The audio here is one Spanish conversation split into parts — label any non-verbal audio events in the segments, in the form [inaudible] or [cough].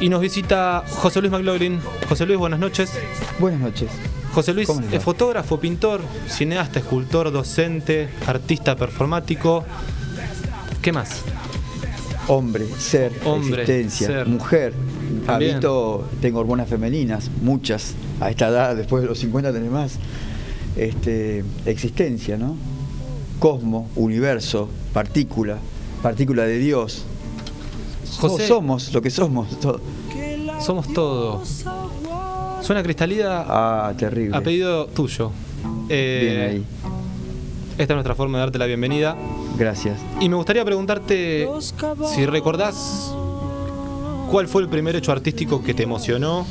Y nos visita José Luis McLaughlin. José Luis, buenas noches. Buenas noches. José Luis es fotógrafo, pintor, cineasta, escultor, docente, artista performático. ¿Qué más? Hombre, ser, Hombre, existencia, ser. mujer. También. Habito, tengo hormonas femeninas, muchas. A esta edad, después de los 50 tenés más. Este, existencia, ¿no? Cosmo, universo, partícula, partícula de Dios. José- somos lo que somos. todo. Somos todo. Suena cristalida Ah, terrible. a pedido tuyo. Eh, Bien ahí. Esta es nuestra forma de darte la bienvenida. Gracias. Y me gustaría preguntarte si recordás cuál fue el primer hecho artístico que te emocionó,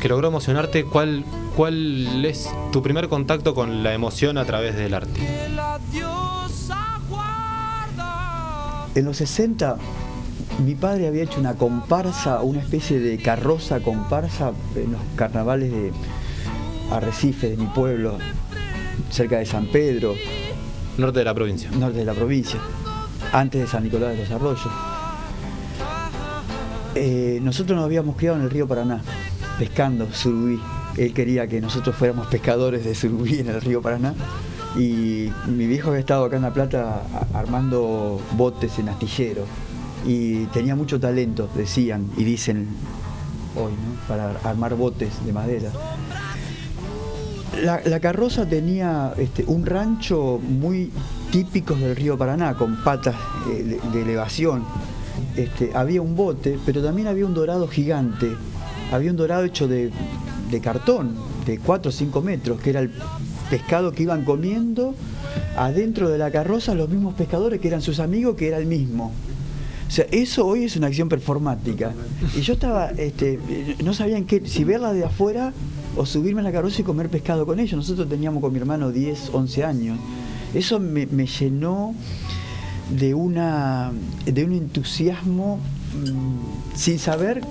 que logró emocionarte, cuál, cuál es tu primer contacto con la emoción a través del arte. En los 60 mi padre había hecho una comparsa, una especie de carroza comparsa en los carnavales de Arrecife, de mi pueblo, cerca de San Pedro, Norte de la provincia. norte de la provincia, antes de San Nicolás de los Arroyos. Eh, nosotros nos habíamos criado en el río Paraná, pescando surubí. Él quería que nosotros fuéramos pescadores de surubí en el río Paraná. Y mi viejo había estado acá en La Plata armando botes en astillero. Y tenía mucho talento, decían y dicen hoy, ¿no? para armar botes de madera. La, carroza tenía este, un rancho muy típico del río Paraná, con patas eh, de, de elevación. Este, había un bote, pero también había un dorado gigante. Había un dorado hecho de, de cartón, de 4 o 5 metros, que era el pescado que iban comiendo adentro de la carroza los mismos pescadores que eran sus amigos, que era el mismo. O sea, eso hoy es una acción performática. Y yo estaba, este, no sabía en qué, si verla de afuera o subirme a la carroza y comer pescado con ellos. Nosotros teníamos con mi hermano 10, 11 años. Eso me, me llenó de, una, de un entusiasmo mm, sin saber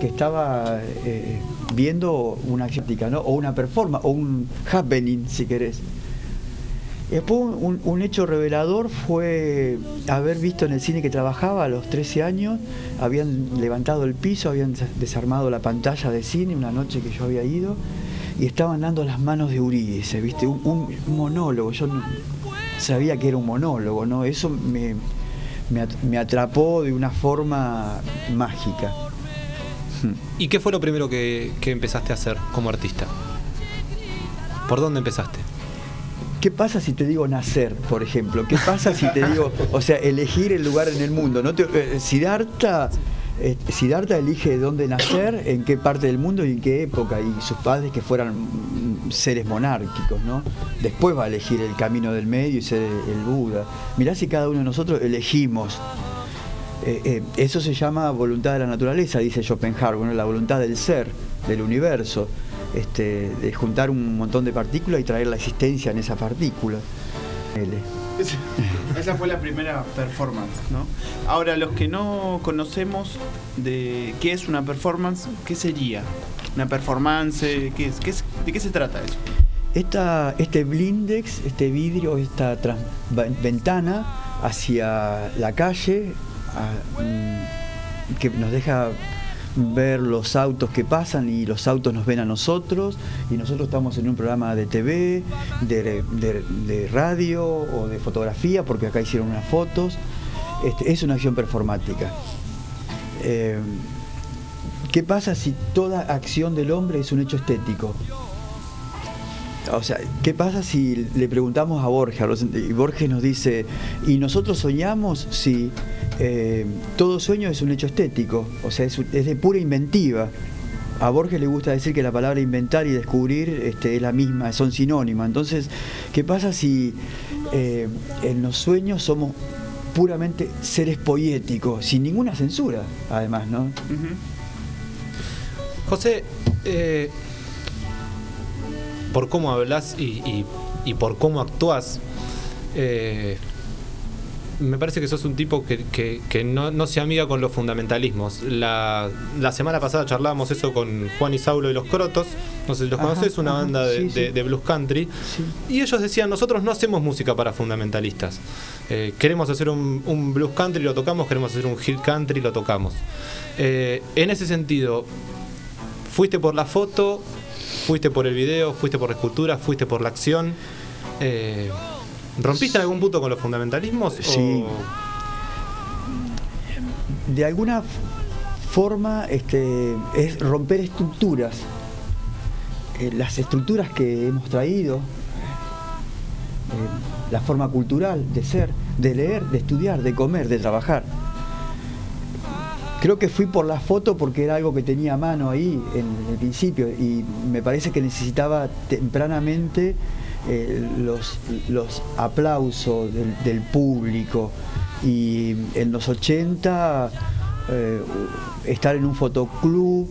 que estaba eh, viendo una acción ¿no? o una performance, o un happening, si querés. Después un, hecho revelador fue haber visto en el cine que trabajaba a los 13 años, habían levantado el piso, habían des- desarmado la pantalla de cine una noche que yo había ido y estaban dando las manos de Eurídice, ¿viste? Un, un- monólogo, yo no- sabía que era un monólogo, ¿no? Eso me, me atrapó de una forma mágica. ¿Y qué fue lo primero que, que empezaste a hacer como artista? ¿Por dónde empezaste? ¿Qué pasa si te digo nacer, por ejemplo? ¿Qué pasa si te digo, o sea, elegir el lugar en el mundo? ¿No te, eh, Siddhartha, eh, elige dónde nacer, en qué parte del mundo y en qué época, y sus padres que fueran mm, seres monárquicos, ¿no? Después va a elegir el camino del medio y ser el, Buda. Mirá si cada uno de nosotros elegimos. Eh, eh, eso se llama voluntad de la naturaleza, dice Schopenhauer, ¿no? la voluntad del ser, del universo, este, de juntar un montón de partículas y traer la existencia en esa partícula. L. Esa fue la primera performance, ¿no? Ahora, los que no conocemos de qué es una performance, ¿qué sería? ¿Una performance? ¿Qué es? ¿Qué es? ¿De qué se trata eso? Esta, este blindex, este vidrio, esta trans- ventana hacia la calle a- mm, que nos deja ver los autos que pasan y los autos nos ven a nosotros y nosotros estamos en un programa de TV, de, de- radio o de fotografía porque acá hicieron unas fotos. Este, es una acción performática. Eh, ¿Qué pasa si toda acción del hombre es un hecho estético? O sea, ¿qué pasa si le preguntamos a Borges y Borges nos dice, ¿y nosotros soñamos? Sí, eh, todo sueño es un hecho estético, o sea, es, de pura inventiva. A Borges le gusta decir que la palabra inventar y descubrir este, es la misma, son sinónimas. Entonces, ¿qué pasa si eh, en los sueños somos puramente seres poéticos, sin ninguna censura, además, ¿no? José, eh, por cómo hablas y, por cómo actúas, me parece que sos un tipo que, que, que no, no, se amiga con los fundamentalismos. La, la, semana pasada charlábamos eso con Juan y Saulo y los Crotos, no sé si los ajá, conoces, una ajá, banda de, sí, sí. de, de, blues country, sí. y ellos decían, nosotros no hacemos música para fundamentalistas. Eh, queremos hacer un, un, blues country, lo tocamos, queremos hacer un hill country, lo tocamos. Eh, en ese sentido, fuiste por la foto, fuiste por el video, fuiste por la escultura, fuiste por la acción. Eh, ¿Rompiste algún punto con los fundamentalismos? Sí. De alguna forma este, es romper estructuras. Eh, las estructuras que hemos traído, eh, la forma cultural de ser, de leer, de estudiar, de comer, de trabajar. Creo que fui por la foto porque era algo que tenía a mano ahí en el principio y me parece que necesitaba tempranamente eh, los, los, aplausos del, del, público y en los 80 eh, estar en un fotoclub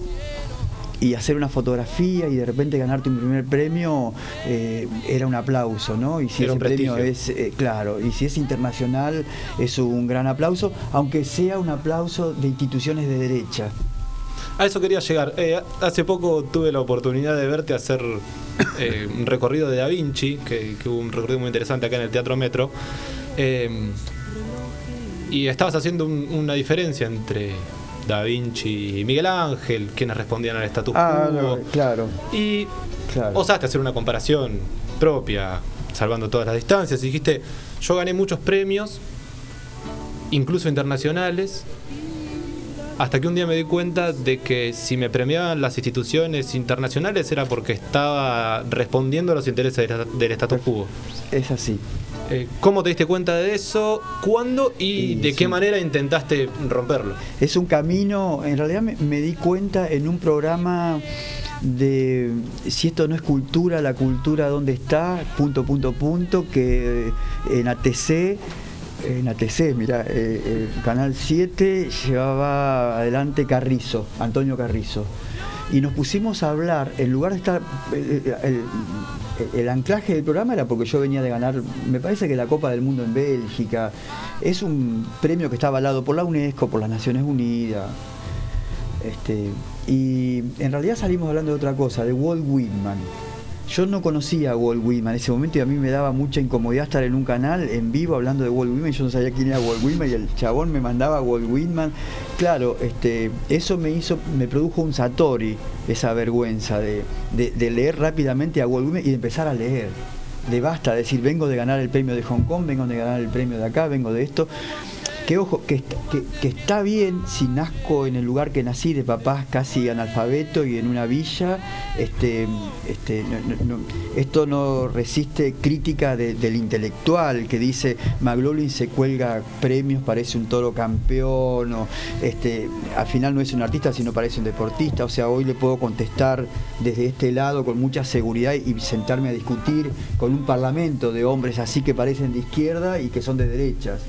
y hacer una fotografía y de repente ganarte un primer premio eh, era un aplauso, ¿no? Y si era ese premio es, eh, claro, y si es internacional es un gran aplauso, aunque sea un aplauso de instituciones de derecha. A eso quería llegar. Eh, hace poco tuve la oportunidad de verte hacer eh, un recorrido de Da Vinci, que, que, hubo un recorrido muy interesante acá en el Teatro Metro. Eh, y estabas haciendo un, una diferencia entre Da Vinci y Miguel Ángel, quienes respondían al estatus ah. No, claro. Y claro. osaste hacer una comparación propia, salvando todas las distancias. Y dijiste, yo gané muchos premios, incluso internacionales, hasta que un día me di cuenta de que si me premiaban las instituciones internacionales era porque estaba respondiendo a los intereses del status quo. Es así. Eh, ¿Cómo te diste cuenta de eso? ¿Cuándo? ¿Y de qué manera intentaste romperlo? Es un camino, en realidad me, me di cuenta en un programa de si esto no es cultura, la cultura dónde está, punto, punto, punto, que en ATC en ATC, mira, eh, el Canal 7 llevaba adelante Carrizo, Antonio Carrizo. Y nos pusimos a hablar, en lugar de estar. El, el, el, anclaje del programa era porque yo venía de ganar, me parece que la Copa del Mundo en Bélgica. Es un premio que está avalado por la UNESCO, por las Naciones Unidas. Este, y en realidad salimos hablando de otra cosa, de Walt Whitman yo no conocía a Walt Whitman en ese momento y a mí me daba mucha incomodidad estar en un canal en vivo hablando de Walt Whitman. Yo no sabía quién era Walt Whitman y el chabón me mandaba a Walt Whitman. Claro, este, eso me hizo, me produjo un Satori, esa vergüenza de, de, de leer rápidamente a Walt Whitman y de empezar a leer. De basta decir, vengo de ganar el premio de Hong Kong, vengo de ganar el premio de acá, vengo de esto que ojo, que, está bien si nazco en el lugar que nací, de papás casi analfabeto y en una villa, este, este, esto no resiste crítica de, del intelectual que dice McLaughlin se cuelga premios, parece un toro campeón, o este, al final no es un artista, sino parece un deportista, o sea, hoy le puedo contestar desde este lado con mucha seguridad y sentarme a discutir con un parlamento de hombres así que parecen de izquierda y que son de derechas.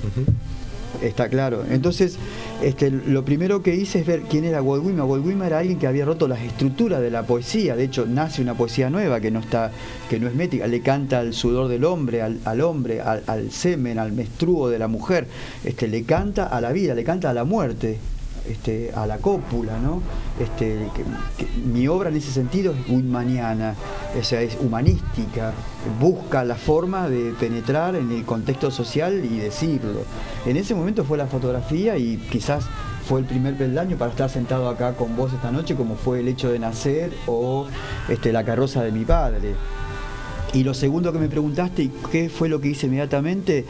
Está claro. Entonces, este, lo primero que hice es ver quién era. Walt Whitman era alguien que había roto las estructuras de la poesía. De hecho, nace una poesía nueva que no está, que no es métrica. Le canta al sudor del hombre, al, al hombre, al, semen, al menstruo de la mujer. Este, le canta a la vida, le canta a la muerte. Este, a la cópula, ¿no? Este, mi obra en ese sentido es whitmaniana, o sea, es humanística, busca la forma de penetrar en el contexto social y decirlo. En ese momento fue la fotografía y quizás fue el primer peldaño para estar sentado acá con vos esta noche, como fue el hecho de nacer o este, la carroza de mi padre. Y lo segundo que me preguntaste, ¿y qué fue lo que hice inmediatamente?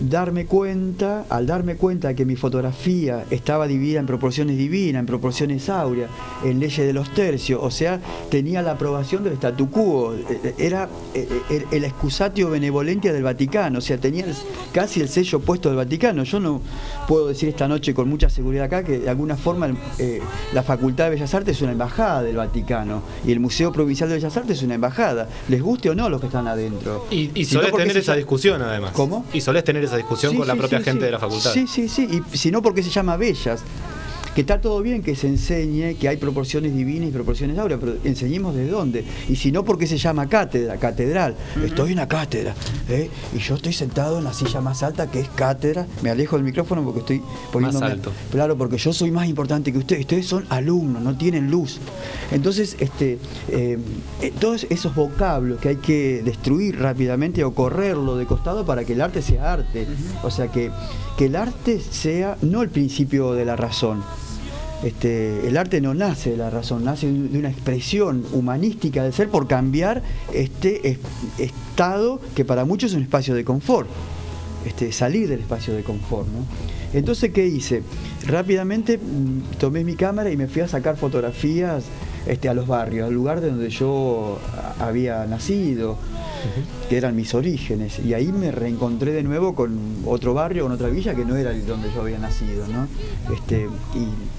Darme cuenta, al darme cuenta de que mi fotografía estaba dividida en proporciones divinas, en proporciones áureas, en leyes de los tercios, o sea, tenía la aprobación del statu quo, era el excusatio benevolentia del Vaticano, o sea, tenía casi el sello puesto del Vaticano. Yo no puedo decir esta noche con mucha seguridad acá que de alguna forma eh, la Facultad de Bellas Artes es una embajada del Vaticano y el Museo Provincial de Bellas Artes es una embajada, les guste o no los que están adentro. Y, y solés tener esa discusión además. ¿Cómo? Y solés tener esa discusión sí, con la propia gente de la facultad. Sí, sí, sí, y si no porque se llama Bellas. Que está todo bien que se enseñe que hay proporciones divinas y proporciones áureas, pero enseñemos de dónde. Y si no, porque se llama cátedra, catedral. Estoy en la cátedra, ¿eh? y yo estoy sentado en la silla más alta que es cátedra. Me alejo del micrófono porque estoy poniéndome. Más alto. Claro, porque yo soy más importante que ustedes. Ustedes son alumnos, no tienen luz. Entonces, este, eh, eh, todos esos vocablos que hay que destruir rápidamente o correrlo de costado para que el arte sea arte. O sea, que, que el arte sea no el principio de la razón. Este, el arte no nace de la razón, nace de una expresión humanística del ser por cambiar este es- estado que para muchos es un espacio de confort este, salir del espacio de confort. Entonces, ¿qué hice? Rápidamente mm, tomé mi cámara y me fui a sacar fotografías este, a los barrios, al lugar de donde yo había nacido, que eran mis orígenes. Y ahí me reencontré de nuevo con otro barrio, con otra villa que no era el donde yo había nacido. ¿no? Este,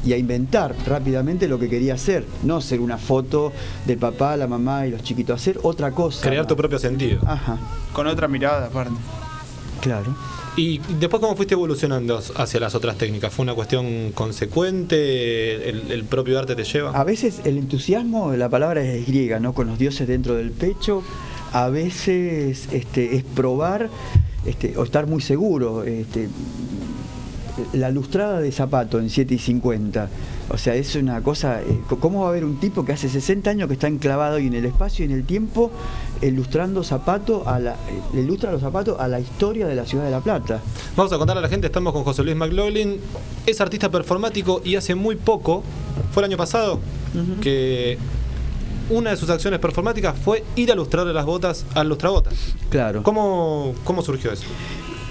y, y a inventar rápidamente lo que quería hacer, no ser una foto del papá, la mamá y los chiquitos, hacer otra cosa. Crear tu propio sentido. Ajá, Con otra mirada aparte. claro. Y después, ¿cómo fuiste evolucionando hacia las otras técnicas? ¿Fue una cuestión consecuente? ¿El, propio arte te lleva? A veces el entusiasmo, la palabra es griega, ¿no? Con los dioses dentro del pecho. A veces este, es probar este, o estar muy seguro. Este, la lustrada de zapato en 7 y 50. O sea, es una cosa. eh, ¿Cómo va a haber un tipo que hace 60 años que está enclavado ahí en el espacio y en el tiempo, ilustrando zapato a la, eh, ilustra los zapatos a la historia de la ciudad de La Plata? Vamos a contarle a la gente, estamos con José Luis McLaughlin, es artista performático y hace muy poco, fue el año pasado, que una de sus acciones performáticas fue ir a lustrarle las botas al lustrabotas. Claro. ¿Cómo, ¿Cómo surgió eso?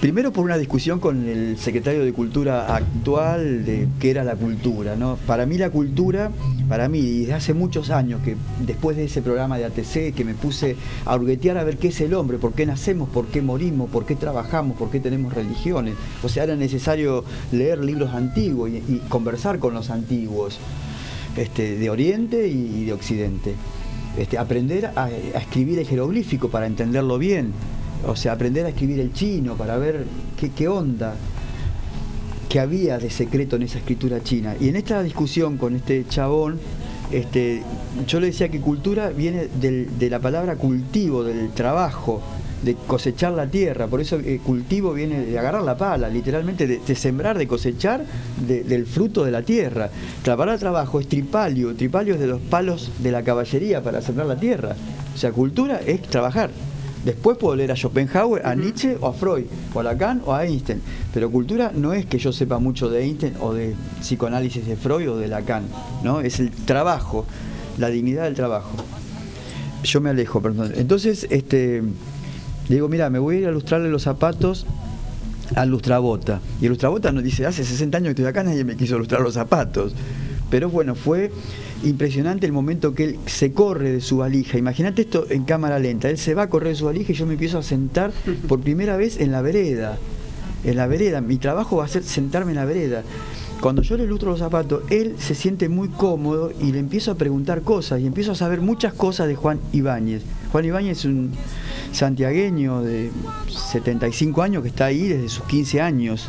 Primero por una discusión con el secretario de Cultura actual de qué era la cultura. ¿no? Para mí la cultura, para mí, desde hace muchos años, que después de ese programa de ATC, que me puse a hurguetear a ver qué es el hombre, por qué nacemos, por qué morimos, por qué trabajamos, por qué tenemos religiones. O sea, era necesario leer libros antiguos y, y conversar con los antiguos, este, de Oriente y de Occidente. Este, aprender a, a escribir el jeroglífico para entenderlo bien. O sea, aprender a escribir el chino para ver qué, onda, qué había de secreto en esa escritura china. Y en esta discusión con este chabón, este, yo le decía que cultura viene de la palabra cultivo, del trabajo, de cosechar la tierra. Por eso eh, cultivo viene de agarrar la pala, literalmente de, sembrar, de cosechar de- del fruto de la tierra. La palabra trabajo es tripalio, tripalio es de los palos de la caballería para sembrar la tierra. O sea, cultura es trabajar. Después puedo leer a Schopenhauer, a Nietzsche o a Freud, o a Lacan o a Einstein. Pero cultura no es que yo sepa mucho de Einstein o de psicoanálisis de Freud o de Lacan, ¿no? Es el trabajo, la dignidad del trabajo. Yo me alejo, perdón. Entonces, este, le digo, mira, me voy a ir a lustrarle los zapatos al lustrabota. Y el lustrabota nos dice, hace 60 años que estoy acá, nadie me quiso lustrar los zapatos. Pero bueno, fue impresionante el momento que él se corre de su valija. Imagínate esto en cámara lenta. Él se va a correr de su valija y yo me empiezo a sentar por primera vez en la vereda. En la vereda. Mi trabajo va a ser sentarme en la vereda. Cuando yo le lustro los zapatos, él se siente muy cómodo y le empiezo a preguntar cosas y empiezo a saber muchas cosas de Juan Ibáñez. Juan Ibáñez es un santiagueño de 75 años que está ahí desde sus 15 años.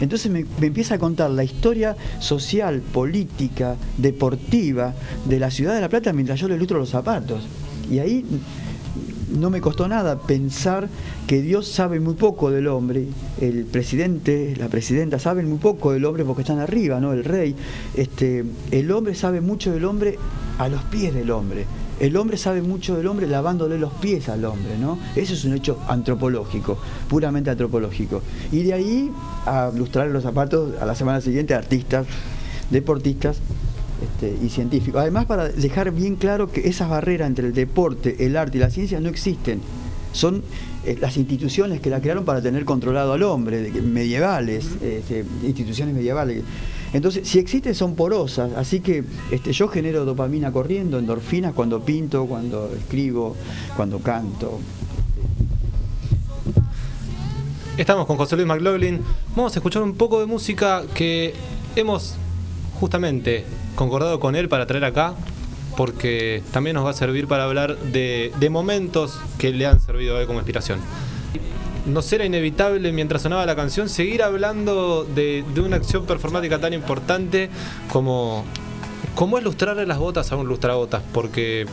Entonces me, empieza a contar la historia social, política, deportiva de la ciudad de La Plata mientras yo le lustro los zapatos. Y ahí no me costó nada pensar que Dios sabe muy poco del hombre, el presidente, la presidenta saben muy poco del hombre porque están arriba, ¿no? El rey. Este, el hombre sabe mucho del hombre a los pies del hombre. El hombre sabe mucho del hombre lavándole los pies al hombre, ¿no? Eso es un hecho antropológico, puramente antropológico. Y de ahí a lustrar los zapatos a la semana siguiente a artistas, deportistas este, y científicos. Además, para dejar bien claro que esas barreras entre el deporte, el arte y la ciencia no existen. Son eh, las instituciones que la crearon para tener controlado al hombre, medievales, este, instituciones medievales. Entonces, si existen son porosas, así que este, yo genero dopamina corriendo, endorfinas cuando pinto, cuando escribo, cuando canto. Estamos con José Luis McLaughlin. Vamos a escuchar un poco de música que hemos justamente concordado con él para traer acá, porque también nos va a servir para hablar de, de momentos que le han servido a él como inspiración. Nos era inevitable mientras sonaba la canción seguir hablando de, de una acción performática tan importante como, como es lustrarle las botas a un lustrabotas, porque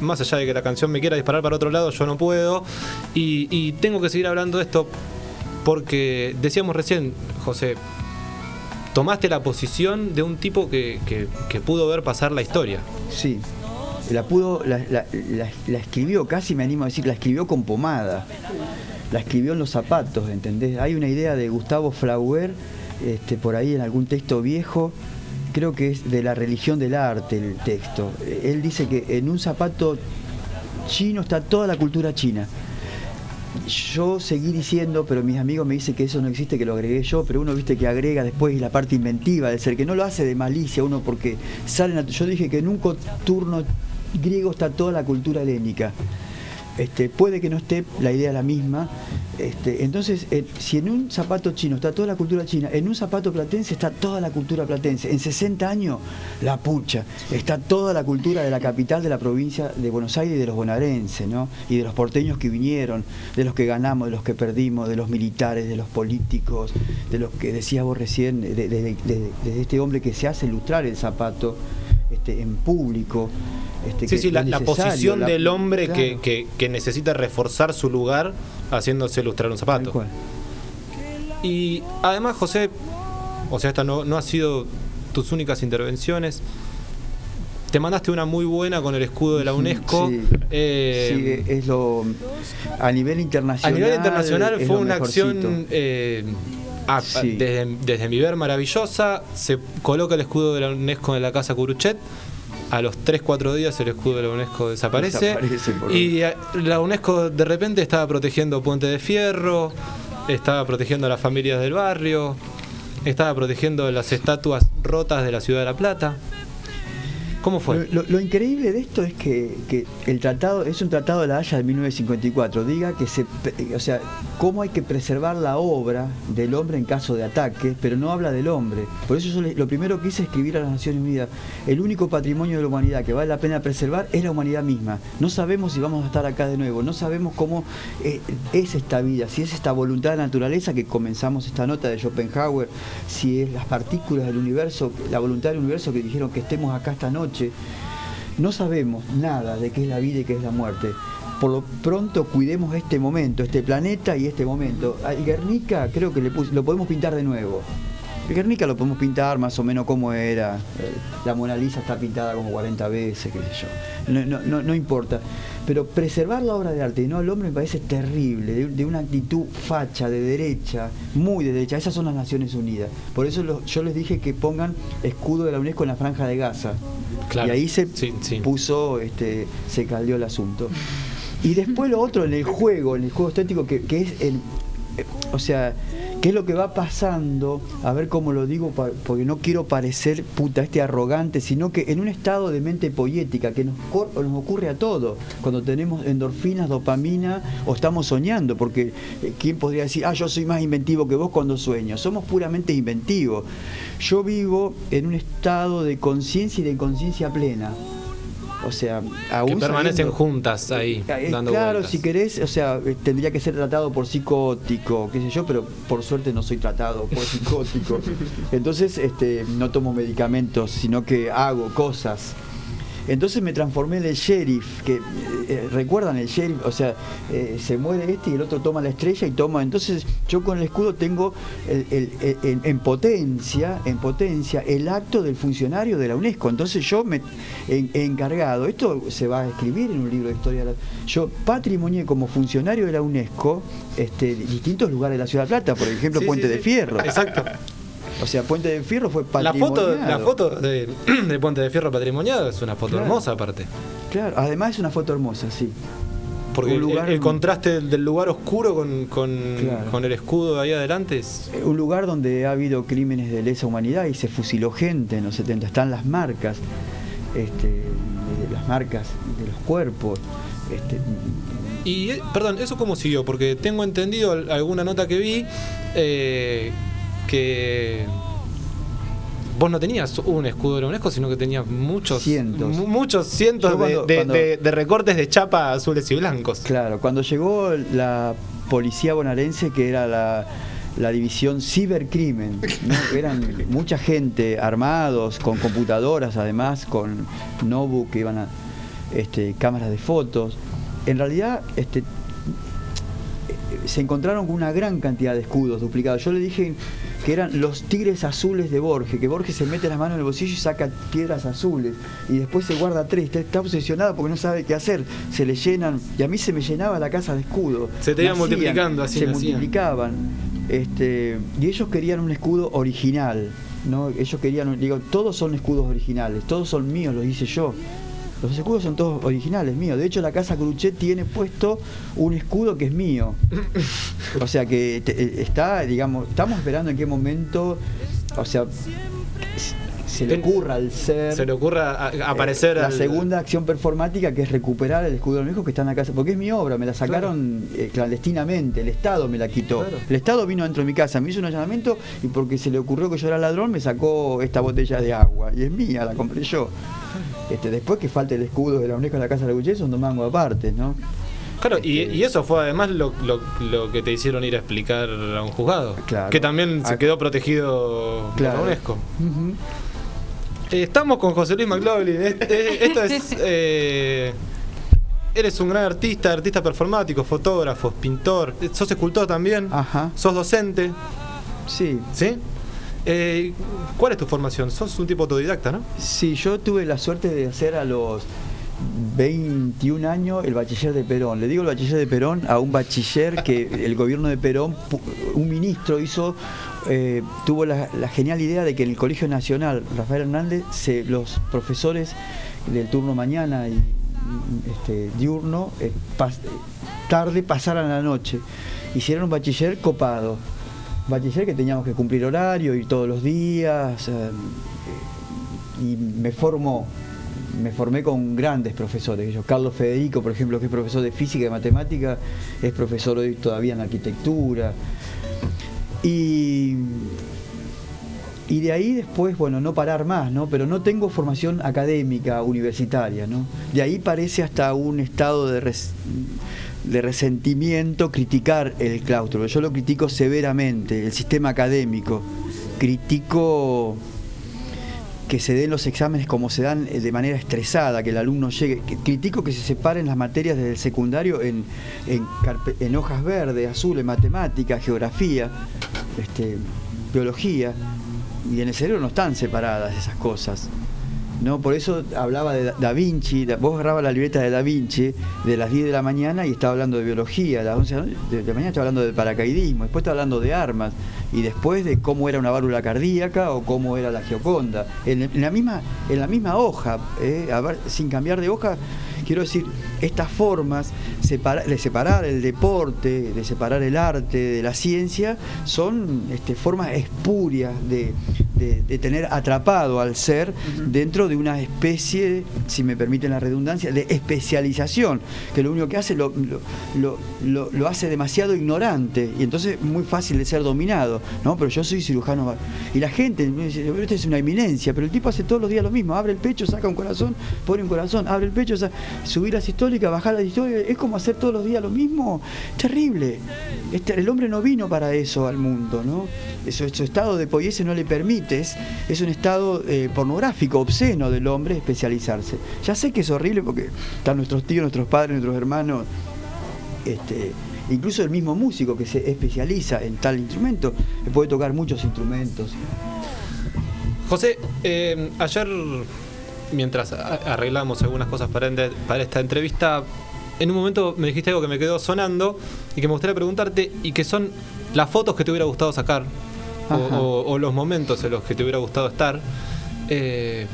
más allá de que la canción me quiera disparar para otro lado, yo no puedo. Y, tengo que seguir hablando de esto porque decíamos recién, José, tomaste la posición de un tipo que, que- pudo ver pasar la historia. Sí. La pudo, la, la- la- la escribió, casi me animo a decir, la escribió con pomada. La escribió en los zapatos, ¿entendés? Hay una idea de Gustavo Flauer, este, por ahí en algún texto viejo, creo que es de la religión del arte el texto. Él dice que en un zapato chino está toda la cultura china. Yo seguí diciendo, pero mis amigos me dicen que eso no existe, que lo agregué yo, pero uno viste que agrega después la parte inventiva del ser, que no lo hace de malicia uno porque sale nat- Yo dije que en un coturno griego está toda la cultura helénica. Este, puede que no esté, la idea la misma. Este, entonces, si en un zapato chino está toda la cultura china, en un zapato platense está toda la cultura platense. En 60 años, la pucha, está toda la cultura de la capital de la provincia de Buenos Aires y de los bonaerenses, ¿no? Y de los porteños que vinieron, de los que ganamos, de los que perdimos, de los militares, de los políticos, de los que decías vos recién, de, de- este hombre que se hace ilustrar el zapato este, en público. Este, Sí, que sí, la, posición la- del hombre que, claro. que- que necesita reforzar su lugar haciéndose ilustrar un zapato. Y además, José, o sea, esta no, no ha sido tus únicas intervenciones. Te mandaste una muy buena con el escudo de la UNESCO. Sí, Eh, sí, es lo a nivel a internacional. nivel internacional fue una mejorcito. acción eh, ah, Sí. desde, desde mi ver maravillosa. Se coloca el escudo de la UNESCO en la casa Curuchet. A los 3-4 días el escudo de la UNESCO desaparece. Y la UNESCO de repente estaba protegiendo Puente de Fierro, estaba protegiendo a las familias del barrio, estaba protegiendo las estatuas rotas de la ciudad de La Plata. ¿Cómo fue? Lo, increíble de esto es que, el tratado es un tratado de la Haya de 1954. Diga que se, pre- o sea, cómo hay que preservar la obra del hombre en caso de ataque, pero no habla del hombre. Por eso yo lo primero que hice es escribir a las Naciones Unidas. El único patrimonio de la humanidad que vale la pena preservar es la humanidad misma. No sabemos si vamos a estar acá de nuevo. No sabemos cómo eh, es esta vida, si es esta voluntad de naturaleza que comenzamos esta nota de Schopenhauer, si es las partículas del universo, la voluntad del universo que dijeron que estemos acá esta noche. No sabemos nada de qué es la vida y qué es la muerte. Por lo pronto cuidemos este momento, este planeta y este momento. Al Guernica creo que le lo podemos pintar de nuevo. El Guernica lo podemos pintar más o menos como era. Eh, La Mona Lisa está pintada como 40 veces, qué sé yo. No, importa. Pero preservar la obra de arte y no al hombre me parece terrible, de, una actitud facha, de derecha, muy de derecha. Esas son las Naciones Unidas. Por eso yo les dije que pongan escudo de la UNESCO en la franja de Gaza. Claro. Y ahí se Sí, sí. puso, este, se caldeó el asunto. Y después lo otro en el juego, en el juego estético, que, que es el. eh, O sea, qué es lo que va pasando, a ver cómo lo digo, porque no quiero parecer puta este arrogante, sino que en un estado de mente poética que nos, ocurre a todos, cuando tenemos endorfinas, dopamina o estamos soñando, porque eh, ¿quién podría decir, ah, yo soy más inventivo que vos cuando sueño? Somos puramente inventivos. Yo vivo en un estado de conciencia y de inconsciencia plena. O sea, aún Que permanecen sabiendo- juntas ahí, Eh, dando claro, vueltas. si querés, o sea, eh, tendría que ser tratado por psicótico, qué sé yo, pero por suerte no soy tratado por [laughs] psicótico. Entonces, este, no tomo medicamentos, sino que hago cosas. Entonces me transformé en el sheriff, que eh, eh, recuerdan el sheriff, o sea, eh, se muere este y el otro toma la estrella y toma. Entonces yo con el escudo tengo el- el- el- en, en potencia, en potencia, el acto del funcionario de la UNESCO. Entonces yo me he he encargado, esto se va a escribir en un libro de historia. Yo patrimonié como funcionario de la UNESCO este, distintos lugares de la Ciudad de La Plata, por ejemplo Sí, Puente sí, de sí. Fierro. Exacto. O sea, Puente de Fierro fue La foto, patrimoniado. la foto de, [clears throat] de Puente de Fierro patrimoniado es una foto Claro. hermosa aparte. Claro, además es una foto hermosa, sí. Porque el- lugar- el, contraste del, del lugar oscuro con, con, Claro. con el escudo ahí adelante es... Eh, Un lugar donde ha habido crímenes de lesa humanidad y se fusiló gente en los 70. Están las marcas, este, de las marcas de los cuerpos. Este, Y, eh, perdón, ¿eso cómo siguió? Porque tengo entendido al- alguna nota que vi eh, que vos no tenías un escudo de la UNESCO, sino que tenías muchos Cientos. mu- muchos cientos cuando- de, de- cuando- de- de recortes de chapa azules y blancos. claro, cuando llegó la policía bonaerense que era la, la división cibercrimen. ¿no? [laughs] Eran mucha gente armados, con computadoras además, con notebook que iban a este, cámaras de fotos. En realidad, este, se encontraron con una gran cantidad de escudos duplicados. Yo le dije que eran los tigres azules de Borges, que Borges se mete las manos en el bolsillo y saca piedras azules y después se guarda tres, está, está obsesionado porque no sabe qué hacer, se le llenan, y a mí se me llenaba la casa de escudos. Se te iban multiplicando, así Se nacían. multiplicaban. Este, y ellos querían un escudo original, ¿no? Ellos querían, digo, todos son escudos originales, todos son míos, los hice yo. Los escudos son todos originales, míos. De hecho, la casa Cruchet tiene puesto un escudo que es mío. O sea que te- eh, está, digamos, estamos esperando en qué momento, o sea, se le ocurra al ser. Se le ocurra a- a aparecer eh, la al- segunda acción performática que es recuperar el escudo de los hijos que está en la casa, porque es mi obra, me la sacaron eh, clandestinamente, el Estado me la quitó. Claro. El Estado vino dentro de mi casa, me hizo un allanamiento y porque se le ocurrió que yo era ladrón, me sacó esta botella de agua y es mía, la compré yo. Este, después que falte el escudo de la UNESCO en la casa de la Guchet, son dos mangos aparte, ¿no? Claro, y, y eso fue además lo, lo- lo que te hicieron ir a explicar a un juzgado. Claro. Que también se Ah. quedó protegido por la UNESCO. Eh, estamos con José Luis McLaughlin. Es- es- Esto es. [laughs] eh, eres un gran artista, artista performático, fotógrafo, pintor. Sos escultor también. Ajá. Sos docente. Sí, ¿Sí? Eh, ¿Cuál es tu formación? Sos un tipo autodidacta, ¿no? Sí, yo tuve la suerte de hacer a los 21 años el bachiller de Perón. Le digo el bachiller de Perón a un bachiller que [laughs] el gobierno de Perón, un ministro hizo, eh, tuvo la, la genial idea de que en el Colegio Nacional Rafael Hernández, se- los profesores del turno mañana y y, este, diurno, eh, pas- tarde pasaran la noche. Hicieron un bachiller copado. Bachiller que teníamos que cumplir horario, ir todos los días. eh, y me formó, me formé con grandes profesores. Carlos Federico, por ejemplo, que es profesor de física y matemática, es profesor hoy todavía en arquitectura. Y, y de ahí después, bueno, no parar más, ¿no? Pero no tengo formación académica, universitaria, ¿no? De ahí parece hasta un estado de, res- de resentimiento criticar el claustro. Yo lo critico severamente, el sistema académico. Critico que se den los exámenes como se dan eh, de manera estresada, que el alumno llegue. Critico que se separen las materias desde el secundario en, en, hojas verdes, azules, matemática, geografía, este, biología, y en el cerebro no están separadas esas cosas. ¿No? Por eso hablaba de Da- Vinci, vos agarrabas la libreta de Da Vinci de las 10 de la mañana y estaba hablando de biología, a las 11 de la mañana estaba hablando de paracaidismo, después estaba hablando de armas y después de cómo era una válvula cardíaca o cómo era la Gioconda. En, la, misma, en la misma hoja, ¿eh? Sin cambiar de hoja, quiero decir, estas formas de separar el deporte, de separar el arte de la ciencia, son este, formas espurias de, de- de tener atrapado al ser dentro de una especie, si me permiten la redundancia, de especialización, que lo único que hace lo, lo, lo- hace demasiado ignorante y entonces muy fácil de ser dominado, ¿no? Pero yo soy cirujano y la gente me dice, "Pero esta es una eminencia, pero el tipo hace todos los días lo mismo, abre el pecho, saca un corazón, pone un corazón, abre el pecho, sa- subir la sistólica, bajar la sistólica, es como hacer todos los días lo mismo, terrible. Este, el hombre no vino para eso al mundo, ¿no? Eso, su estado de pollese no le permite, es, un estado eh, pornográfico, obsceno del hombre especializarse. Ya sé que es horrible porque están nuestros tíos, nuestros padres, nuestros hermanos, este, incluso el mismo músico que se especializa en tal instrumento, puede tocar muchos instrumentos. José, eh, ayer, mientras arreglamos algunas cosas para, para esta entrevista, en un momento me dijiste algo que me quedó sonando y que me gustaría preguntarte, y que son las fotos que te hubiera gustado sacar, o, Ajá. o- o los momentos en los que te hubiera gustado estar. Eh,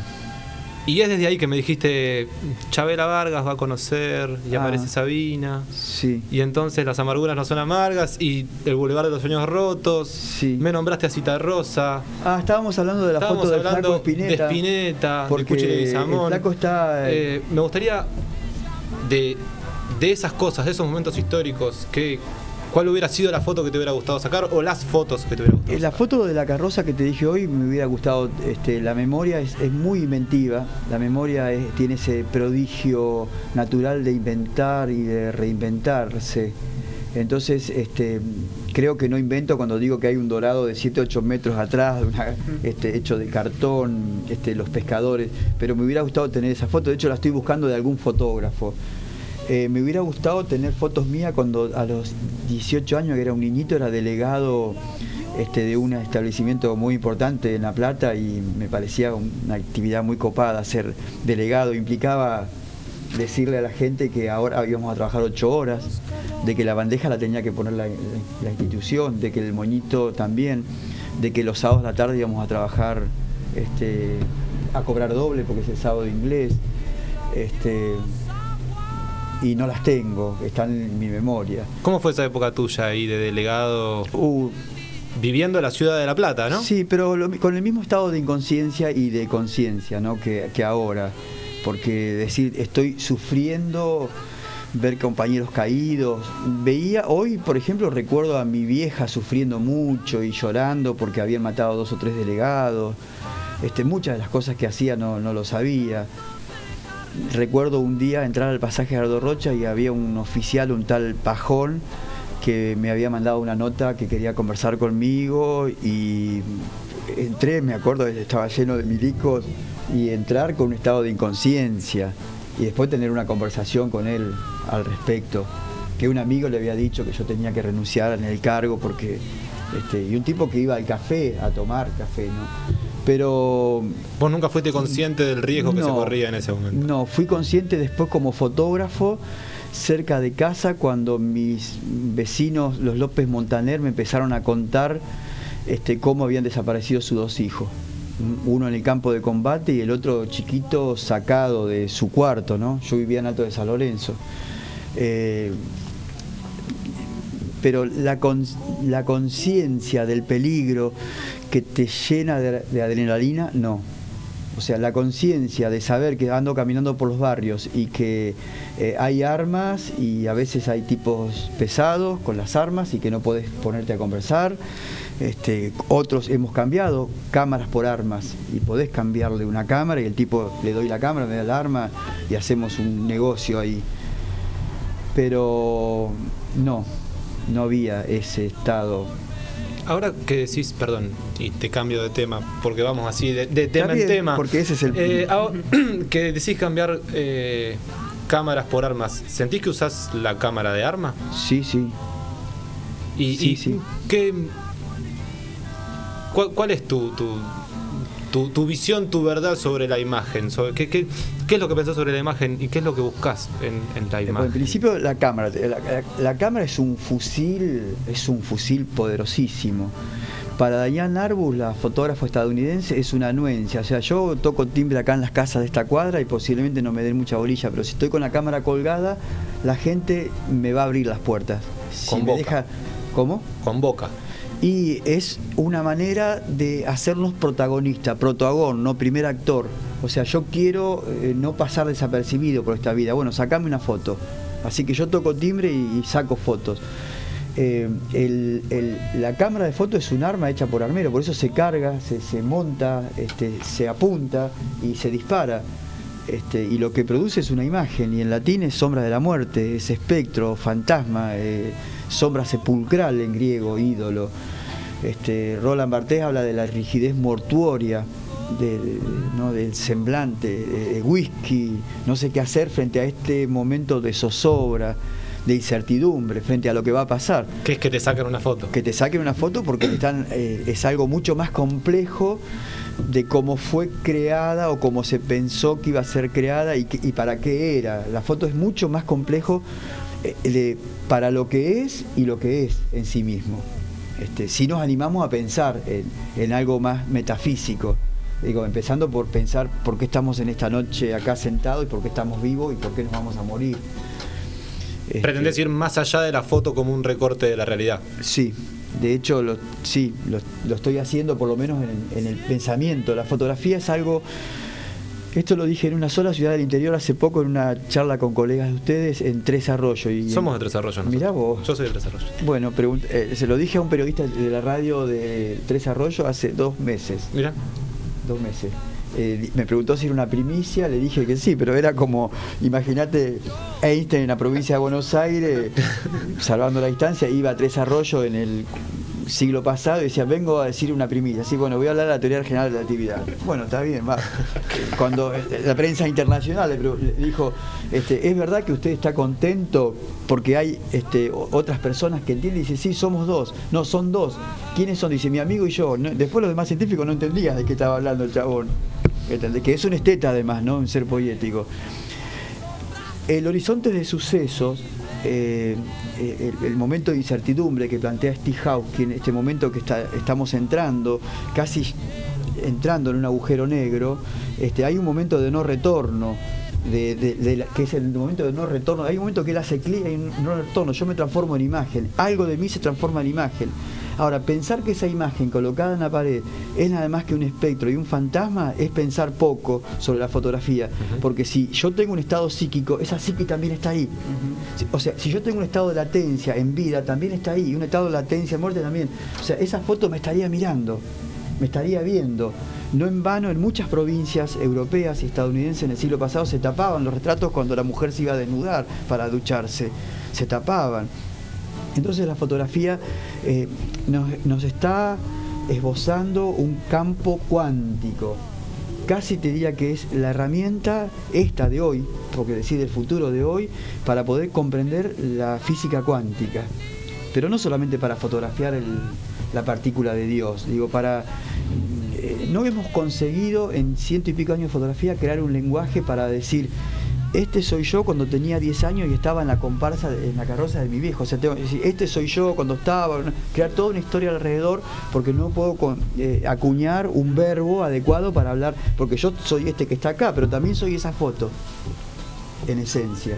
y es desde ahí que me dijiste, Chabela Vargas va a conocer, y Ah. aparece Sabina. Sí. Y entonces las amarguras no son amargas y el Boulevard de los Sueños Rotos. Sí. Me nombraste a Cita Rosa. Ah, estábamos hablando de la Estábamos foto del Flaco Spinetta. de Spinetta, de porque Cuchi Leguizamón. el Flaco está... Eh, me gustaría de, de esas cosas, de esos momentos históricos, que, ¿cuál hubiera sido la foto que te hubiera gustado sacar o las fotos que te hubiera gustado Eh, La sacar? foto de la carroza que te dije hoy me hubiera gustado, este, la memoria es, es muy inventiva, la memoria es- tiene ese prodigio natural de inventar y de reinventarse. Entonces, este, creo que no invento cuando digo que hay un dorado de 7, 8 metros atrás, este, hecho de cartón, este, los pescadores, pero me hubiera gustado tener esa foto, de hecho la estoy buscando de algún fotógrafo. Eh, me hubiera gustado tener fotos mías cuando a los 18 años, que era un niñito, era delegado este, de un establecimiento muy importante en La Plata y me parecía una actividad muy copada ser delegado, implicaba decirle a la gente que ahora íbamos a trabajar ocho horas, de que la bandeja la tenía que poner la, institución, de que el moñito también, de que los sábados de la tarde íbamos a trabajar este, a cobrar doble porque es el sábado de inglés. Este, y no las tengo, están en mi memoria. ¿Cómo fue esa época tuya ahí de delegado? Uh, viviendo en la ciudad de La Plata, ¿no? Sí, pero con el mismo estado de inconsciencia y de conciencia ¿no? que, que ahora. Porque decir, estoy sufriendo ver compañeros caídos. Veía, hoy por ejemplo recuerdo a mi vieja sufriendo mucho y llorando porque habían matado dos o tres delegados. Este, muchas de las cosas que hacía no, no lo sabía. Recuerdo un día entrar al pasaje de Ardo Rocha y había un oficial, un tal Pajón, que me había mandado una nota que quería conversar conmigo y entré, me acuerdo, estaba lleno de milicos y entrar con un estado de inconsciencia y después tener una conversación con él al respecto, que un amigo le había dicho que yo tenía que renunciar en el cargo porque este, y un tipo que iba al café a tomar café, ¿no? Pero vos nunca fuiste consciente del riesgo que se corría en ese momento. No, fui consciente después como fotógrafo cerca de casa cuando mis vecinos, los López Montaner, me empezaron a contar este, cómo habían desaparecido sus dos hijos uno en el campo de combate y el otro chiquito sacado de su cuarto, ¿no? Yo vivía en Alto de San Lorenzo. Eh, pero la, conciencia del peligro que te llena de, adrenalina, no. O sea, la conciencia de saber que ando caminando por los barrios y que eh, hay armas y a veces hay tipos pesados con las armas y que no podés ponerte a conversar. Este, otros hemos cambiado cámaras por armas y podés cambiarle una cámara y el tipo le doy la cámara, me da el arma y hacemos un negocio ahí. Pero no, no había ese estado. Ahora que decís, perdón, y te cambio de tema, porque vamos así de, tema en tema. Porque ese es el. Eh, [clears throat] que decís cambiar eh, cámaras por armas, ¿sentís que usás la cámara de arma? Sí, sí. Y, sí, sí. ¿qué, ¿Cuál, es tu, tu, visión, tu verdad sobre la imagen? Sobre, ¿qué, qué, es lo que pensás sobre la imagen y qué es lo que buscas en, la imagen? en principio la cámara. La, cámara es un fusil, es un fusil poderosísimo. Para Diane Arbus, la fotógrafa estadounidense, es una anuencia. O sea, yo toco timbre acá en las casas de esta cuadra y posiblemente no me den mucha bolilla, pero si estoy con la cámara colgada, la gente me va a abrir las puertas. con me Deja... ¿Cómo? Con boca y es una manera de hacernos protagonista, protagón, no primer actor. O sea, yo quiero eh, no pasar desapercibido por esta vida. Bueno, sacame una foto. Así que yo toco timbre y, saco fotos. Eh, la cámara de fotos es un arma hecha por armero, por eso se carga, se, monta, este, se apunta y se dispara. Este, y lo que produce es una imagen, y en latín es sombra de la muerte, es espectro, fantasma. Eh, sombra sepulcral en griego, ídolo. Este, Roland Barthes habla de la rigidez mortuoria, del semblante, de, whisky, no sé qué hacer frente a este momento de zozobra, de incertidumbre, frente a lo que va a pasar. ¿Qué es que te saquen una foto? Que te saquen una foto porque están, eh, es algo mucho más complejo de cómo fue creada o cómo se pensó que iba a ser creada y, y para qué era. La foto es mucho más complejo eh, para lo que es y lo que es en sí mismo. Este, si nos animamos a pensar en, algo más metafísico, digo, empezando por pensar por qué estamos en esta noche acá sentados y por qué estamos vivos y por qué nos vamos a morir. Este, ¿Pretendes ir más allá de la foto como un recorte de la realidad? Sí, de hecho, lo, sí, lo, estoy haciendo por lo menos en el pensamiento. La fotografía es algo esto lo dije en una sola ciudad del interior hace poco en una charla con colegas de ustedes en Tres Arroyos. Y Somos de Tres Arroyos. Mirá vos. Yo soy de Tres Arroyos. Bueno, eh, se lo dije a un periodista de la radio de Tres Arroyos hace dos meses. Mira. Dos meses. eh, me preguntó si era una primicia, le dije que sí, pero era como, imagínate, Einstein en la provincia de Buenos Aires, [laughs] salvando la distancia, iba a Tres Arroyos en el siglo pasado y decía, vengo a decir una primicia. Sí, bueno, voy a hablar de la teoría general de la actividad. Bueno, está bien, va. [laughs] Cuando eh, la prensa internacional le dijo, este, ¿es verdad que usted está contento porque hay este, otras personas que entienden? Dice, sí, somos dos. No, son dos. ¿Quiénes son? Dice, mi amigo y yo. Después los demás científicos no entendían de qué estaba hablando el chabón. Que es un esteta además, ¿no? Un ser poético. El horizonte de sucesos eh, el, momento de incertidumbre que plantea Steve en este momento que estamos entrando, casi entrando en un agujero negro, este, hay un momento de no retorno. De, que es el momento de no retorno, hay un momento que él hace clic, un no retorno, yo me transformo en imagen, algo de mí se transforma en imagen. Ahora, pensar que esa imagen colocada en la pared es nada más que un espectro y un fantasma es pensar poco sobre la fotografía. Porque si yo tengo un estado psíquico, esa psique también está ahí. O sea, si yo tengo un estado de latencia en vida, también está ahí. Y un estado de latencia en muerte también. O sea, esa foto me estaría mirando, me estaría viendo. No en vano, en muchas provincias europeas y estadounidenses en el siglo pasado se tapaban los retratos cuando la mujer se iba a desnudar para ducharse. Se tapaban. Entonces la fotografía eh, nos, está esbozando un campo cuántico. Casi te diría que es la herramienta esta de hoy, porque decide el futuro de hoy, para poder comprender la física cuántica. Pero no solamente para fotografiar la partícula de Dios, digo, para no hemos conseguido en ciento y pico años de fotografía crear un lenguaje para decir este soy yo cuando tenía 10 años y estaba en la comparsa, en la carroza de mi viejo. O sea, tengo que decir, este soy yo cuando estaba, crear toda una historia alrededor, porque no puedo eh, acuñar un verbo adecuado para hablar, porque yo soy este que está acá, pero también soy esa foto, en esencia.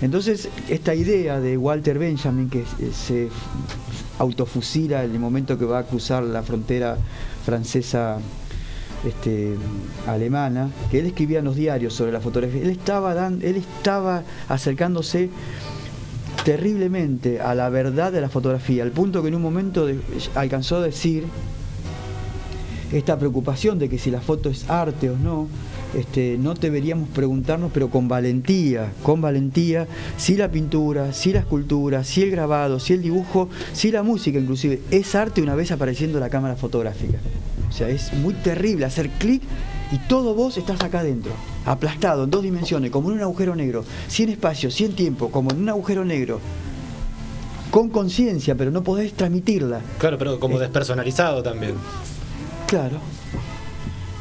Entonces, esta idea de Walter Benjamin, que se autofusila en el momento que va a cruzar la frontera francesa este, alemana, que él escribía en los diarios sobre la fotografía. Él estaba, él estaba acercándose terriblemente a la verdad de la fotografía, al punto que en un momento alcanzó a decir esta preocupación de que si la foto es arte o no, este, no deberíamos preguntarnos, pero con valentía, con valentía, si la pintura, si la escultura, si el grabado, si el dibujo, si la música inclusive, es arte una vez apareciendo la cámara fotográfica. O sea, es muy terrible hacer clic y todo vos estás acá adentro, aplastado en dos dimensiones, como en un agujero negro, sin espacio, sin tiempo, como en un agujero negro. Con conciencia, pero no podés transmitirla. Claro, pero como despersonalizado también. Claro.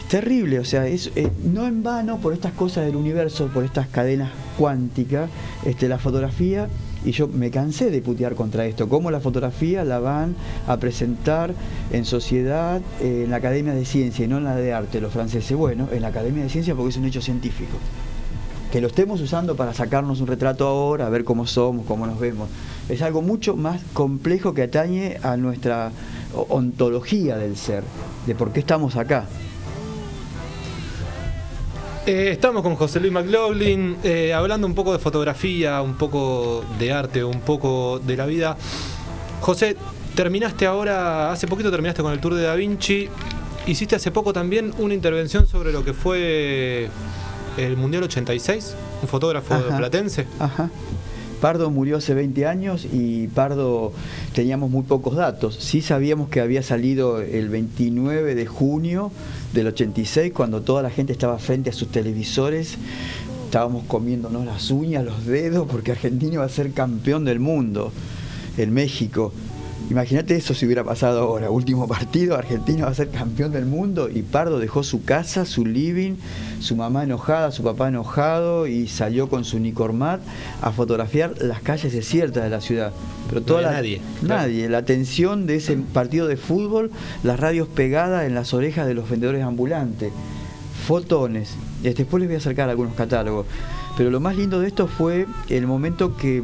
Terrible, o sea, es, eh, no en vano por estas cosas del universo, por estas cadenas cuánticas, este, la fotografía y yo me cansé de putear contra esto, cómo la fotografía la van a presentar en sociedad, eh, en la Academia de Ciencia y no en la de Arte, los franceses. Bueno, en la Academia de Ciencia porque es un hecho científico. Que lo estemos usando para sacarnos un retrato ahora, a ver cómo somos, cómo nos vemos. Es algo mucho más complejo que atañe a nuestra ontología del ser, de por qué estamos acá. Eh, estamos con José Luis McLaughlin, eh, hablando un poco de fotografía, un poco de arte, un poco de la vida. José, terminaste ahora, hace poquito terminaste con el Tour de Da Vinci. Hiciste hace poco también una intervención sobre lo que fue el Mundial 86, un fotógrafo platense. Ajá. Pardo murió hace 20 años y Pardo teníamos muy pocos datos. Sí sabíamos que había salido el 29 de junio del 86, cuando toda la gente estaba frente a sus televisores, estábamos comiéndonos las uñas, los dedos, porque Argentina iba a ser campeón del mundo en México. Imagínate eso si hubiera pasado ahora. Último partido, Argentina va a ser campeón del mundo y Pardo dejó su casa, su living, su mamá enojada, su papá enojado y salió con su Nicormat a fotografiar las calles desiertas de la ciudad. Pero toda nadie. Nadie. La tensión de ese partido de fútbol, las radios pegadas en las orejas de los vendedores ambulantes. Fotones. Después les voy a acercar algunos catálogos. Pero lo más lindo de esto fue el momento que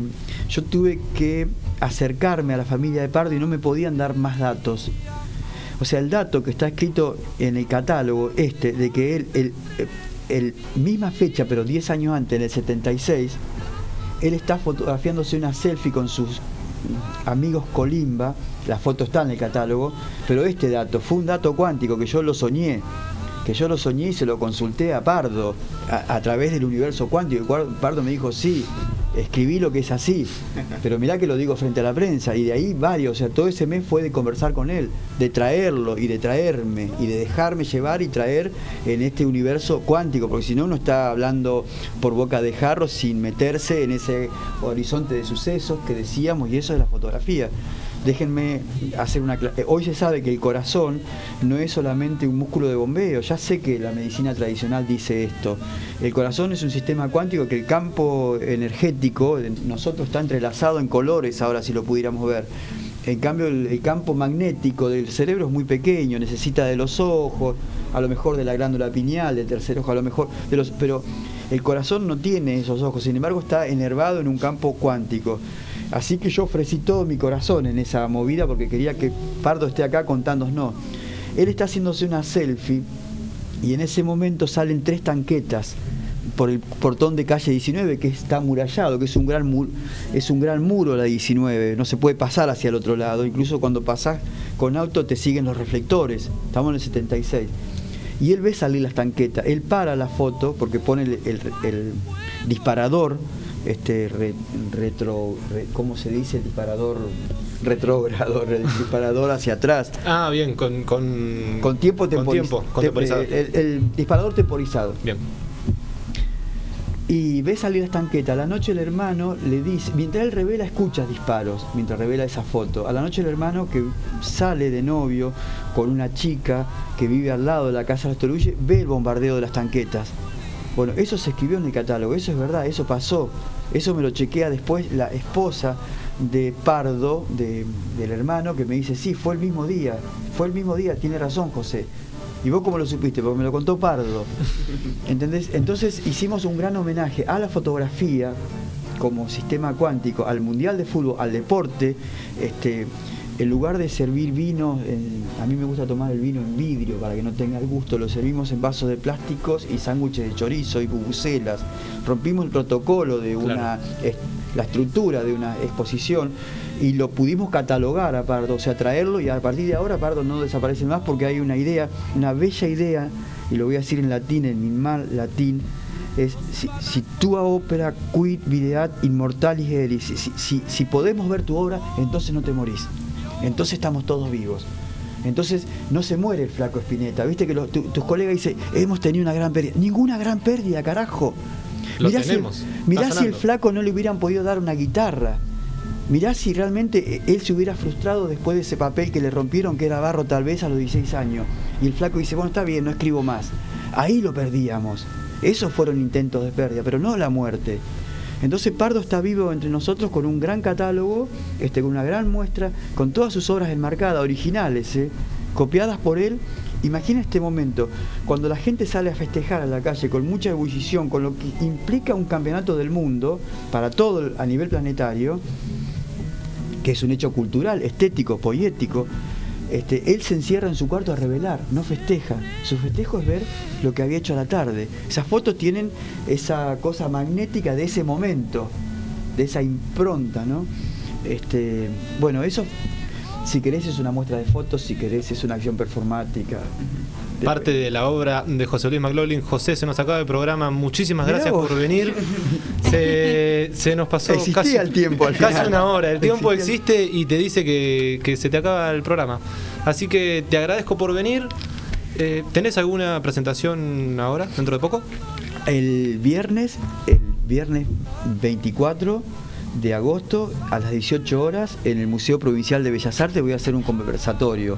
yo tuve que acercarme a la familia de Pardo y no me podían dar más datos. O sea, el dato que está escrito en el catálogo, este, de que él, el, el misma fecha, pero 10 años antes, en el 76, él está fotografiándose una selfie con sus amigos Colimba, la foto está en el catálogo, pero este dato fue un dato cuántico que yo lo soñé que yo lo soñé y se lo consulté a Pardo a, a través del universo cuántico. Y Pardo me dijo, sí, escribí lo que es así. [laughs] Pero mirá que lo digo frente a la prensa. Y de ahí varios, o sea, todo ese mes fue de conversar con él, de traerlo y de traerme y de dejarme llevar y traer en este universo cuántico, porque si no uno está hablando por boca de jarro sin meterse en ese horizonte de sucesos que decíamos y eso es la fotografía. Déjenme hacer una eh, Hoy se sabe que el corazón no es solamente un músculo de bombeo, ya sé que la medicina tradicional dice esto. El corazón es un sistema cuántico que el campo energético nosotros está entrelazado en colores, ahora si lo pudiéramos ver. En cambio, el, campo magnético del cerebro es muy pequeño, necesita de los ojos, a lo mejor de la glándula pineal, del tercer ojo, a lo mejor de los. Pero el corazón no tiene esos ojos, sin embargo, está enervado en un campo cuántico. Así que yo ofrecí todo mi corazón en esa movida porque quería que Pardo esté acá contándonos. Él está haciéndose una selfie y en ese momento salen tres tanquetas por el portón de calle 19 que está amurallado, que es un gran muro, es un gran muro la 19, no se puede pasar hacia el otro lado, incluso cuando pasás con auto te siguen los reflectores. Estamos en el 76. Y él ve salir las tanquetas, él para la foto porque pone el disparador este retro, ¿cómo se dice? El disparador retrógrado, el disparador hacia atrás. Ah, bien, con, con, con tiempo, temporizado. el, disparador temporizado. Bien. Y ve salir la estanqueta. A la noche el hermano le dice, mientras él revela, escucha disparos, mientras revela esa foto. A la noche el hermano que sale de novio con una chica que vive al lado de la casa de los ve el bombardeo de las tanquetas. Bueno, eso se escribió en el catálogo, eso es verdad, eso pasó. Eso me lo chequea después la esposa de Pardo, del hermano, que me dice, sí, fue el mismo día, fue el mismo día, tiene razón José. ¿Y vos cómo lo supiste? Porque me lo contó Pardo. [laughs] ¿Entendés? Entonces hicimos un gran homenaje a la fotografía como sistema cuántico, al Mundial de Fútbol, al deporte, este, en lugar de servir vino, a mí me gusta tomar el vino en vidrio para que no tenga el gusto, lo servimos en vasos de plásticos y sándwiches de chorizo y bubucelas. Rompimos el protocolo de una, la estructura de una exposición y lo pudimos catalogar a Pardo, o sea, traerlo y a partir de ahora Pardo no desaparece más porque hay una idea, una bella idea, y lo voy a decir en latín, en mi mal latín, es si, si tua ópera quid videat immortalis eris, si, si, si podemos ver tu obra, entonces no te morís entonces estamos todos vivos. Entonces no se muere el flaco Espineta. Viste que tus colegas dicen, hemos tenido una gran pérdida. Ninguna gran pérdida, carajo. mirá tenemos. Si, mirá si el flaco no le hubieran podido dar una guitarra. Mirá si realmente él se hubiera frustrado después de ese papel que le rompieron, que era barro tal vez a los 16 años. Y el flaco dice, bueno, está bien, no escribo más. Ahí lo perdíamos. Esos fueron intentos de pérdida, pero no la muerte. Entonces Pardo está vivo entre nosotros con un gran catálogo, este, con una gran muestra, con todas sus obras enmarcadas, originales, ¿eh? copiadas por él. Imagina este momento, cuando la gente sale a festejar a la calle con mucha ebullición, con lo que implica un campeonato del mundo para todo a nivel planetario, que es un hecho cultural, estético, poético, este, él se encierra en su cuarto a revelar, no festeja. Su festejo es ver lo que había hecho a la tarde. Esas fotos tienen esa cosa magnética de ese momento, de esa impronta, ¿no? Este, bueno, eso, si querés, es una muestra de fotos, si querés, es una acción performática. Parte de la obra de José Luis McLaughlin. José, se nos acaba el programa. Muchísimas gracias por venir. [laughs] Se, nos pasó casi, el tiempo casi una hora. El tiempo existe y te dice que, se te acaba el programa. Así que te agradezco por venir. Eh, ¿Tenés alguna presentación ahora, dentro de poco? El viernes, el viernes 24 de agosto a las 18 horas en el Museo Provincial de Bellas Artes voy a hacer un conversatorio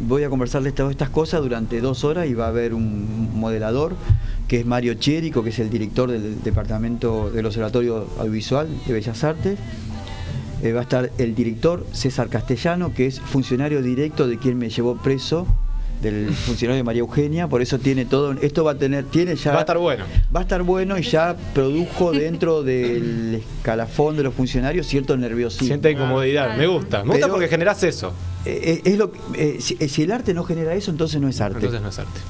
voy a conversarles todas estas cosas durante dos horas y va a haber un modelador que es Mario Chérico, que es el director del Departamento del Observatorio Audiovisual de Bellas Artes. Eh, va a estar el director César Castellano, que es funcionario directo de quien me llevó preso del funcionario de María Eugenia, por eso tiene todo, esto va a tener, tiene ya... Va a estar bueno. Va a estar bueno y ya produjo dentro [laughs] del escalafón de los funcionarios cierto nerviosismo. Siente incomodidad, me gusta, me gusta porque generas eso. Eh, eh, es lo, si, el arte no genera eso, entonces no es arte. Entonces no es arte.